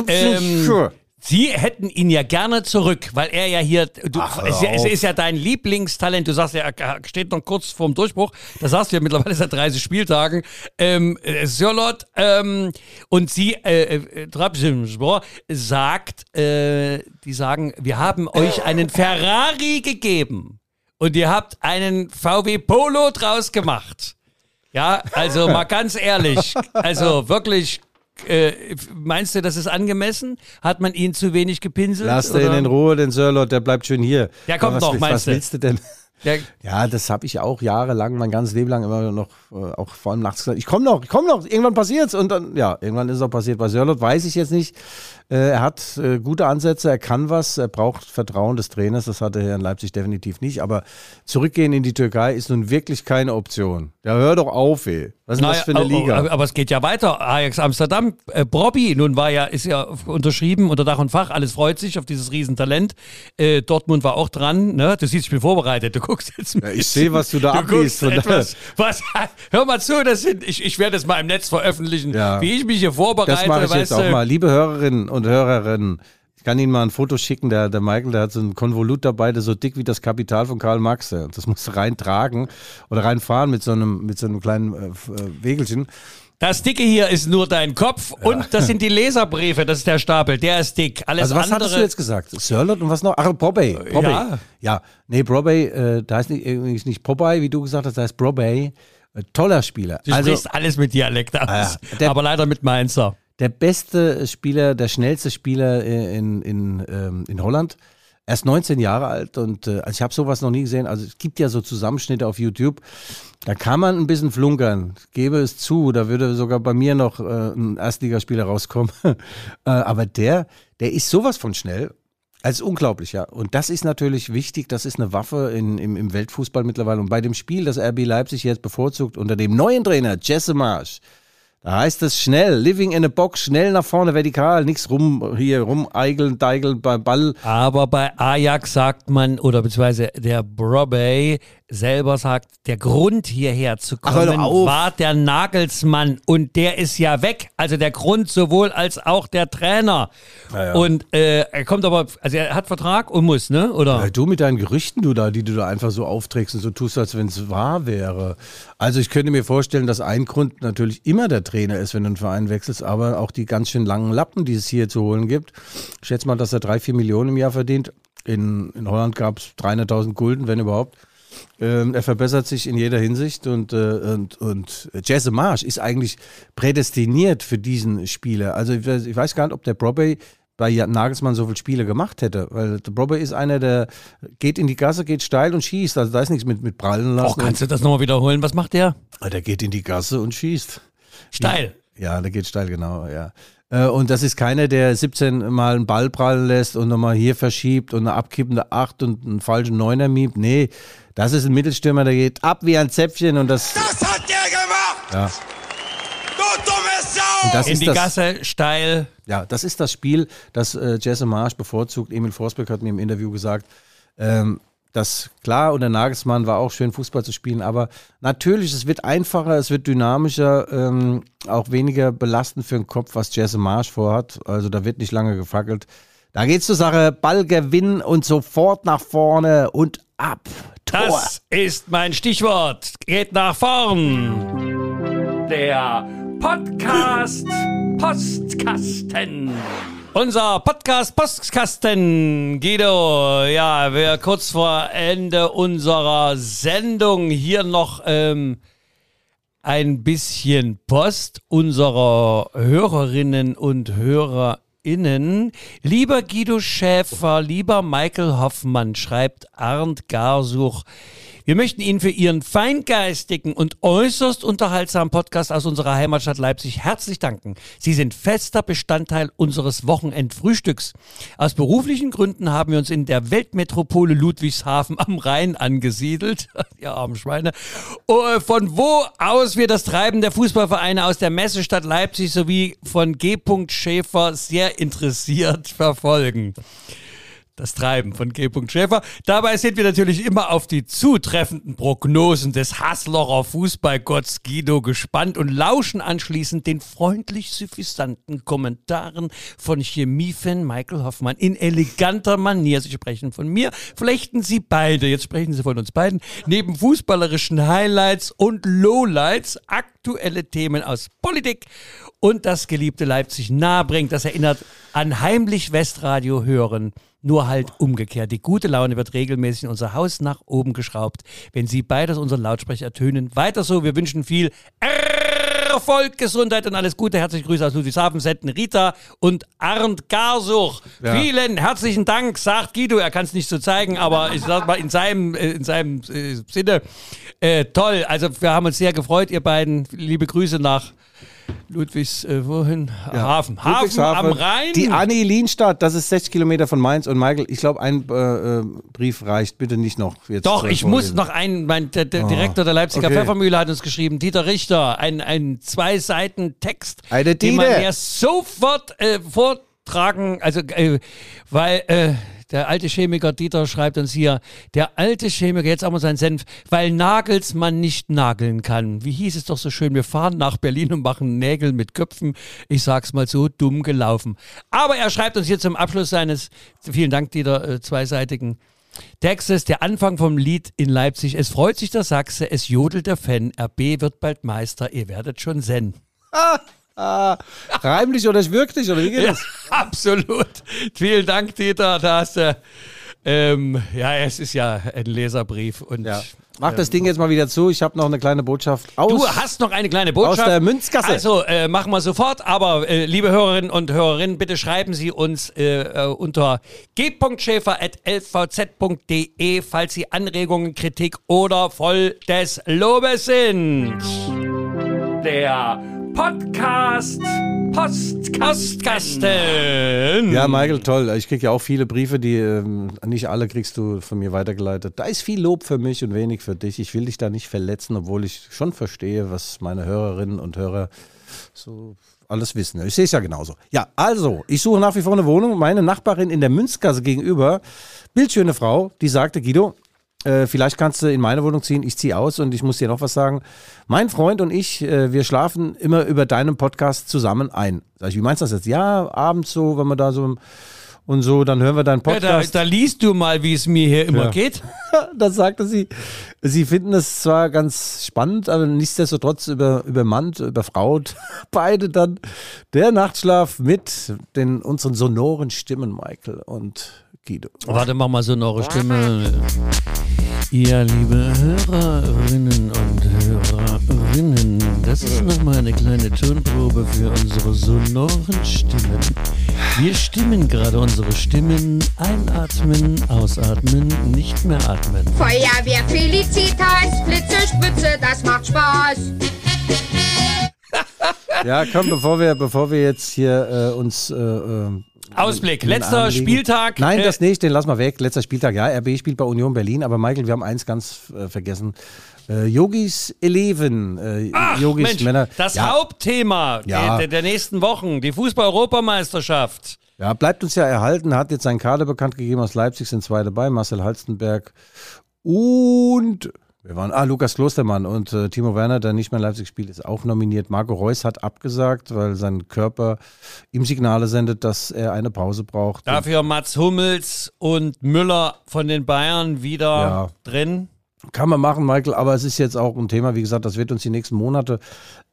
B: Ähm, Sie hätten ihn ja gerne zurück, weil er ja hier, du,
C: Ach,
B: es, es ist ja dein Lieblingstalent. Du sagst ja, er steht noch kurz vorm Durchbruch. Das sagst du ja mittlerweile seit 30 Spieltagen. Ähm, äh, Sörlot ähm, und sie, äh, äh, sagt, äh, die sagen, wir haben euch einen Ferrari gegeben und ihr habt einen VW Polo draus gemacht. Ja, also mal ganz ehrlich, also wirklich, äh, meinst du, das ist angemessen? Hat man ihn zu wenig gepinselt?
C: Lass den in Ruhe, den Sörlot, der bleibt schön hier.
B: Der kommt
C: was,
B: noch,
C: was
B: meinst du?
C: willst du denn?
B: Der,
C: Ja, das habe ich auch jahrelang, mein ganzes Leben lang immer noch, äh, auch vor allem nachts gesagt, ich komme noch, ich komme noch, irgendwann passiert's und dann, ja, irgendwann ist es auch passiert. Bei Sörlot weiß ich jetzt nicht. Äh, er hat äh, gute Ansätze, er kann was, er braucht Vertrauen des Trainers, das hatte er in Leipzig definitiv nicht. Aber zurückgehen in die Türkei ist nun wirklich keine Option. Ja, hör doch auf, ey. Was ist denn das für eine Liga?
B: Aber, aber es geht ja weiter. Ajax Amsterdam, äh, Brobby, nun war ja, ist ja unterschrieben unter Dach und Fach, alles freut sich auf dieses Riesentalent. Äh, Dortmund war auch dran, ne? Du siehst, ich bin vorbereitet. Du guckst jetzt
C: Ja, ich sehe, was du da
B: du etwas, was, hör mal zu, das sind, ich, ich werde es mal im Netz veröffentlichen,
C: Ja.
B: wie ich mich hier vorbereite.
C: Das mache ich jetzt
B: weißt
C: auch
B: du.
C: mal. Liebe Hörerinnen und Hörerinnen, kann Ihnen mal ein Foto schicken. Der, der Michael, der hat so ein Konvolut dabei, der so dick wie das Kapital von Karl Marx. Der- Das musst du reintragen oder reinfahren mit so einem, mit so einem kleinen äh, äh, Wegelchen.
B: Das Dicke hier ist nur dein Kopf und das sind die Leserbriefe, das ist der Stapel, der ist dick. Alles
C: Also was
B: andere.
C: hattest du jetzt gesagt? Sörlot und was noch? Ach, Brobey. Brobey.
B: Ja.
C: Ja, nee, Brobey, äh, da heißt nicht, übrigens nicht Popeye, wie du gesagt hast, da heißt Brobey. Äh, toller Spieler.
B: Du
C: also
B: sprichst alles mit Dialekt aus,
C: Ah, ja. Der-
B: aber leider mit Mainzer.
C: Der beste Spieler, der schnellste Spieler äh, in, in, ähm, in Holland. Er ist 19 Jahre alt und äh, also ich habe sowas noch nie gesehen. Also es gibt ja so Zusammenschnitte auf YouTube. Da kann man ein bisschen flunkern. Gebe es zu, da würde sogar bei mir noch äh, ein Erstligaspieler rauskommen. äh, aber der, der ist sowas von schnell. Also unglaublich, ja. Und das ist natürlich wichtig, das ist eine Waffe in, im, im Weltfußball mittlerweile. Und bei dem Spiel, das RB Leipzig jetzt bevorzugt, unter dem neuen Trainer Jesse Marsch, da heißt es schnell, living in a box, schnell nach vorne, vertikal, nichts rum, hier rumeigeln, deigeln beim Ball.
B: Aber bei Ajax sagt man, oder beziehungsweise der Brobey selber sagt, der Grund hierher zu kommen war der Nagelsmann und der ist ja weg. Also der Grund sowohl als auch der Trainer. Und äh, er kommt aber, also er hat Vertrag und muss, ne? Oder?
C: Äh, Du mit deinen Gerüchten, du da, die du da einfach so aufträgst und so tust, als wenn es wahr wäre. Also ich könnte mir vorstellen, dass ein Grund natürlich immer der Trainer ist, wenn du einen Verein wechselst, aber auch die ganz schön langen Lappen, die es hier zu holen gibt. Ich schätze mal, dass er drei, vier Millionen im Jahr verdient. In, in Holland gab es 300.000 Gulden, wenn überhaupt. Ähm, er verbessert sich in jeder Hinsicht und, äh, und, und Jesse Marsch ist eigentlich prädestiniert für diesen Spieler. Also ich weiß, ich weiß gar nicht, ob der Brobey bei Nagelsmann so viele Spiele gemacht hätte, weil der Brobey ist einer, der geht in die Gasse, geht steil und schießt. Also da ist nichts mit, mit prallen
B: Oh,
C: lassen.
B: kannst du das nochmal wiederholen? Was macht der?
C: und, der geht in die Gasse und schießt.
B: Steil.
C: Ja, der geht steil, genau, ja. Äh, Und das ist keiner, der 17 Mal einen Ball prallen lässt und nochmal hier verschiebt und eine abkippende 8 und einen falschen Neuner miebt. Nee, das ist ein Mittelstürmer, der geht ab wie ein Zäpfchen und das,
H: Das hat der gemacht!
C: Ja.
H: Du dumme Sau!
C: und das
B: In
C: ist
B: die
C: das,
B: Gasse, steil.
C: Ja, das ist das Spiel, das äh, Jesse Marsch bevorzugt. Emil Forsberg hat mir im Interview gesagt, ähm, dass klar, unter Nagelsmann war auch schön Fußball zu spielen, aber natürlich, es wird einfacher, es wird dynamischer, ähm, auch weniger belastend für den Kopf, was Jesse Marsch vorhat. Also da wird nicht lange gefackelt. Da geht's zur Sache, Ballgewinn und sofort nach vorne und ab. Tor.
B: Das ist mein Stichwort. Geht nach vorn. Der Podcast Postkasten. Unser Podcast Postkasten, Guido. Ja, wir kurz vor Ende unserer Sendung hier noch ähm, ein bisschen Post unserer Hörerinnen und Hörer HörerInnen. Lieber Guido Schäfer, lieber Michael Hoffmann, schreibt Arndt Garsuch. Wir möchten Ihnen für Ihren feingeistigen und äußerst unterhaltsamen Podcast aus unserer Heimatstadt Leipzig herzlich danken. Sie sind fester Bestandteil unseres Wochenendfrühstücks. Aus beruflichen Gründen haben wir uns in der Weltmetropole Ludwigshafen am Rhein angesiedelt. Ihr armen Schweine. Oh, Von wo aus wir das Treiben der Fußballvereine aus der Messestadt Leipzig sowie von G. Schäfer sehr interessiert verfolgen das Treiben von G. Schäfer. Dabei sind wir natürlich immer auf die zutreffenden Prognosen des Haslocher Fußballgotts Guido gespannt und lauschen anschließend den freundlich suffisanten Kommentaren von Chemiefan Michael Hoffmann in eleganter Manier. Sie sprechen von mir, flechten Sie beide, jetzt sprechen Sie von uns beiden, neben fußballerischen Highlights und Lowlights aktuelle Themen aus Politik und das geliebte Leipzig nahebringt. Das erinnert an heimlich Westradio hören nur halt umgekehrt. Die gute Laune wird regelmäßig in unser Haus nach oben geschraubt, wenn Sie beide aus unseren Lautsprecher ertönen. Weiter so, wir wünschen viel Erfolg, Gesundheit und alles Gute. Herzliche Grüße aus Ludwigshafen, senden Rita und Arndt Garsuch.
C: Ja.
B: Vielen herzlichen Dank, sagt Guido. Er kann es nicht so zeigen, aber ich sag mal in seinem, äh, in seinem äh, Sinne. Äh, toll, also wir haben uns sehr gefreut, ihr beiden. Liebe Grüße nach Ludwigs, äh, wohin? Hafen. Hafen
C: Ludwigshafen.
B: am Rhein.
C: Die Anni Lienstadt, das ist 60 Kilometer von Mainz. Und Michael, ich glaube, ein äh, äh, Brief reicht. Bitte nicht noch. Jetzt
B: Doch,
C: äh,
B: ich muss noch einen, mein der, der Direktor der Leipziger
C: okay.
B: Pfeffermühle hat uns geschrieben, Dieter Richter, ein, ein zwei Seiten Text,
C: Eine
B: den man mir sofort äh, vortragen, also äh, weil der alte Chemiker Dieter schreibt uns hier, der alte Chemiker, jetzt auch mal sein Senf, weil Nagelsmann nicht nageln kann. Wie hieß es doch so schön, wir fahren nach Berlin und machen Nägel mit Köpfen. Ich sag's mal so, dumm gelaufen. Aber er schreibt uns hier zum Abschluss seines, vielen Dank Dieter, äh, zweiseitigen Textes, der Anfang vom Lied in Leipzig. Es freut sich der Sachse, es jodelt der Fan. RB wird bald Meister, ihr werdet schon sen.
C: Reimlich oder wirklich? Oder wie geht
B: Ja,
C: das?
B: absolut. Vielen Dank, Dieter. Da hast du. Ähm, ja, es ist ja ein Leserbrief und
C: Ja. Mach das Ding jetzt mal wieder zu. Ich habe noch eine kleine Botschaft aus.
B: Du hast noch eine kleine Botschaft.
C: Aus der Münzgasse.
B: Also, äh, machen wir sofort. Aber, äh, liebe Hörerinnen und Hörerinnen, bitte schreiben Sie uns äh, äh, unter g.schäfer.lvz.de, falls Sie Anregungen, Kritik oder voll des Lobes sind. Der Podcast Postkasten.
C: Ja, Michael, toll. Ich krieg ja auch viele Briefe, die ähm, nicht alle kriegst du von mir weitergeleitet. Da ist viel Lob für mich und wenig für dich. Ich will dich da nicht verletzen, obwohl ich schon verstehe, was meine Hörerinnen und Hörer so alles wissen. Ich sehe es ja genauso. Ja, also, ich suche nach wie vor eine Wohnung. Meine Nachbarin in der Münzgasse gegenüber, bildschöne Frau, die sagte, Guido, äh, vielleicht kannst du in meine Wohnung ziehen, ich ziehe aus und ich muss dir noch was sagen. Mein Freund und ich, äh, wir schlafen immer über deinen Podcast zusammen ein. Sag ich, wie meinst du das jetzt? Ja, abends so, wenn wir da so und so, dann hören wir deinen
B: Ja, da,
C: Podcast.
B: da liest du mal, wie es mir hier immer
C: Ja.
B: geht.
C: da sagte sie, sie finden es zwar ganz spannend, aber nichtsdestotrotz über, übermannt, überfraut. Beide dann der Nachtschlaf mit den unseren sonoren Stimmen, Michael und Guido.
B: Warte, mach mal so eine eure Stimme. Ja, liebe Hörerinnen und Hörerinnen, das ist nochmal eine kleine Tonprobe für unsere sonoren Stimmen. Wir stimmen gerade unsere Stimmen. Einatmen, ausatmen, nicht mehr atmen.
D: Feuerwehr Felicitas, Blitze, Spritze, das macht Spaß.
C: Ja, komm, bevor wir, bevor wir jetzt hier äh, uns äh, äh,
B: Ausblick, letzter. Spieltag.
C: Nein,
B: äh,
C: das nicht, den lass mal weg. Letzter Spieltag, ja, RB spielt bei Union Berlin, aber Michael, wir haben eins ganz äh, vergessen. Äh, Yogis Eleven, äh,
B: Ach,
C: Yogis
B: Mensch,
C: Männer.
B: das
C: ja,
B: Hauptthema
C: Ja.
B: der, der nächsten Wochen, die Fußball-Europameisterschaft.
C: Ja, bleibt uns ja erhalten, hat jetzt seinen Kader bekannt gegeben aus Leipzig, sind zwei dabei, Marcel Halstenberg und wir waren, ah, Lukas Klostermann und äh, Timo Werner, der nicht mehr in Leipzig spielt, ist auch nominiert. Marco Reus hat abgesagt, weil sein Körper ihm Signale sendet, dass er eine Pause braucht.
B: Dafür Mats Hummels und Müller von den Bayern wieder
C: Ja.
B: drin.
C: Kann man machen, Michael, aber es ist jetzt auch ein Thema, wie gesagt, das wird uns die nächsten Monate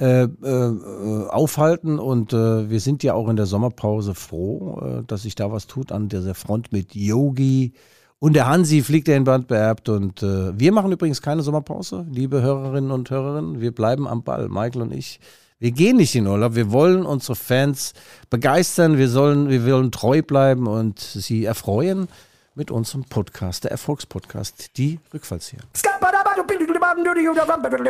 C: äh, äh, aufhalten und äh, wir sind ja auch in der Sommerpause froh, äh, dass sich da was tut an dieser Front mit Yogi und der Hansi fliegt ja in Band beerbt und äh, wir machen übrigens keine Sommerpause, liebe Hörerinnen und Hörerinnen, wir bleiben am Ball, Michael und ich. Wir gehen nicht in Urlaub. Wir wollen unsere Fans begeistern. Wir, sollen, wir wollen treu bleiben und sie erfreuen mit unserem Podcast, der Erfolgspodcast, die Rückfallzieher.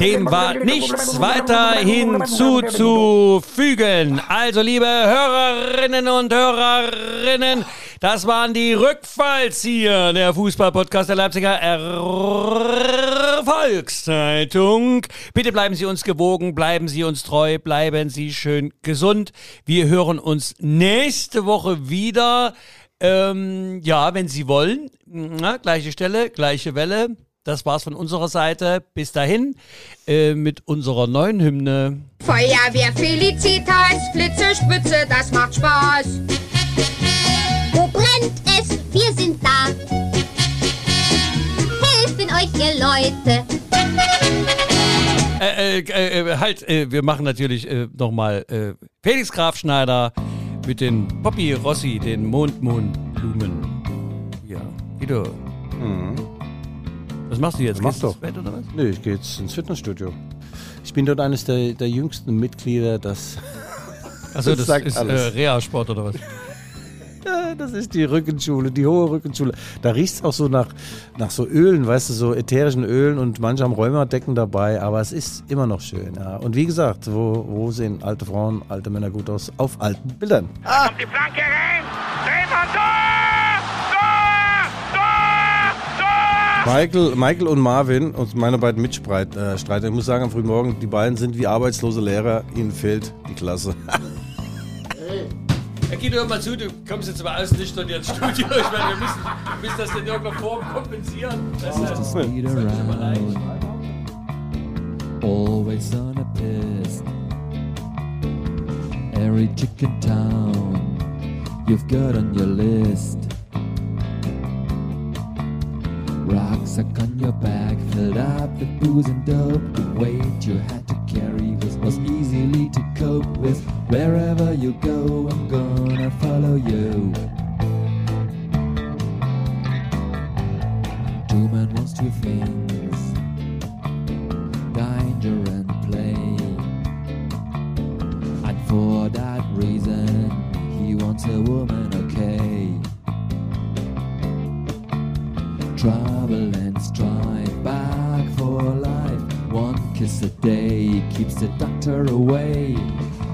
B: Dem war nichts weiter hinzuzufügen. Also, liebe Hörerinnen und Hörerinnen, das waren die Rückfallzieher, der Fußballpodcast der Leipziger Erfolgszeitung. Bitte bleiben Sie uns gewogen, bleiben Sie uns treu, bleiben Sie schön gesund. Wir hören uns nächste Woche wieder. Ähm, ja, wenn Sie wollen. Na, gleiche Stelle, gleiche Welle. Das war's von unserer Seite. Bis dahin äh, mit unserer neuen Hymne.
D: Feuerwehr Felicitas, Flitze, Spitze, das macht Spaß.
E: Wo brennt es? Wir sind da. Helfen euch, ihr Leute.
B: Äh, äh, äh, halt, äh, wir machen natürlich äh, nochmal äh, Felix Graf Schneider mit den Poppy Rossi, den Mondmohnblumen. Ja, Guido. Was machst du jetzt?
C: Mach
B: Gehst du ins. Bett oder was?
C: Nö, ich gehe jetzt ins Fitnessstudio. Ich bin dort eines der, der jüngsten Mitglieder, das,
B: Achso,
C: Das
B: das,
C: sagt
B: ist äh,
C: alles.
B: Reha-Sport oder was?
C: Das ist die Rückenschule, die hohe Rückenschule. Da riecht es auch so nach, nach so Ölen, weißt du, so ätherischen Ölen und manche haben Rheumadecken dabei, aber es ist immer noch schön. Ja. Und wie gesagt, wo, wo sehen alte Frauen, alte Männer gut aus? Auf alten Bildern.
H: Kommt die Flanke rein. Drehmann, Tor! Tor! Tor! Tor!
C: Michael, Michael und Marvin, und meine beiden Mitstreiter, äh, ich muss sagen, am frühen Morgen, die beiden sind wie arbeitslose Lehrer, ihnen fehlt die Klasse.
B: Herr Guido, hör mal zu, du kommst jetzt aber aus nicht ins Studio. Ich meine, wir müssen, wir müssen das in irgendeiner Form kompensieren. Das ist
I: Speed around, always on a piss. Every chicken town you've got on your list. Rucksack on your back, filled up with booze and dope. The weight you had carry was, was easily to cope with. Wherever you go, I'm gonna follow you. Two men wants two things danger and play. And for that reason, he wants a woman, okay. Trouble and strife, back for life. Kiss a day keeps the doctor away.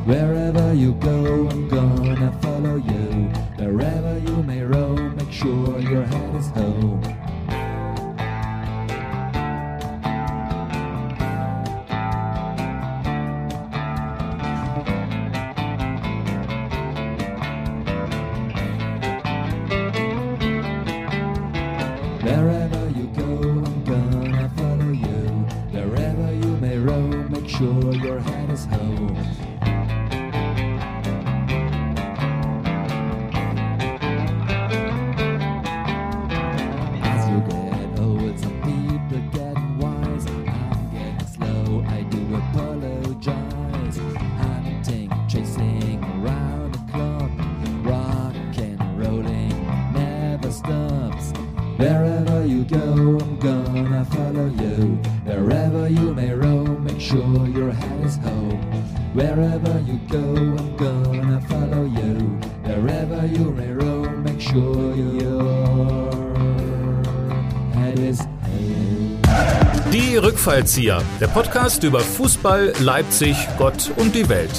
I: Wherever you go, I'm gonna follow you. Wherever you may roam, make sure your head is home.
A: Die Rückfallzieher, der Podcast über Fußball, Leipzig, Gott und die Welt.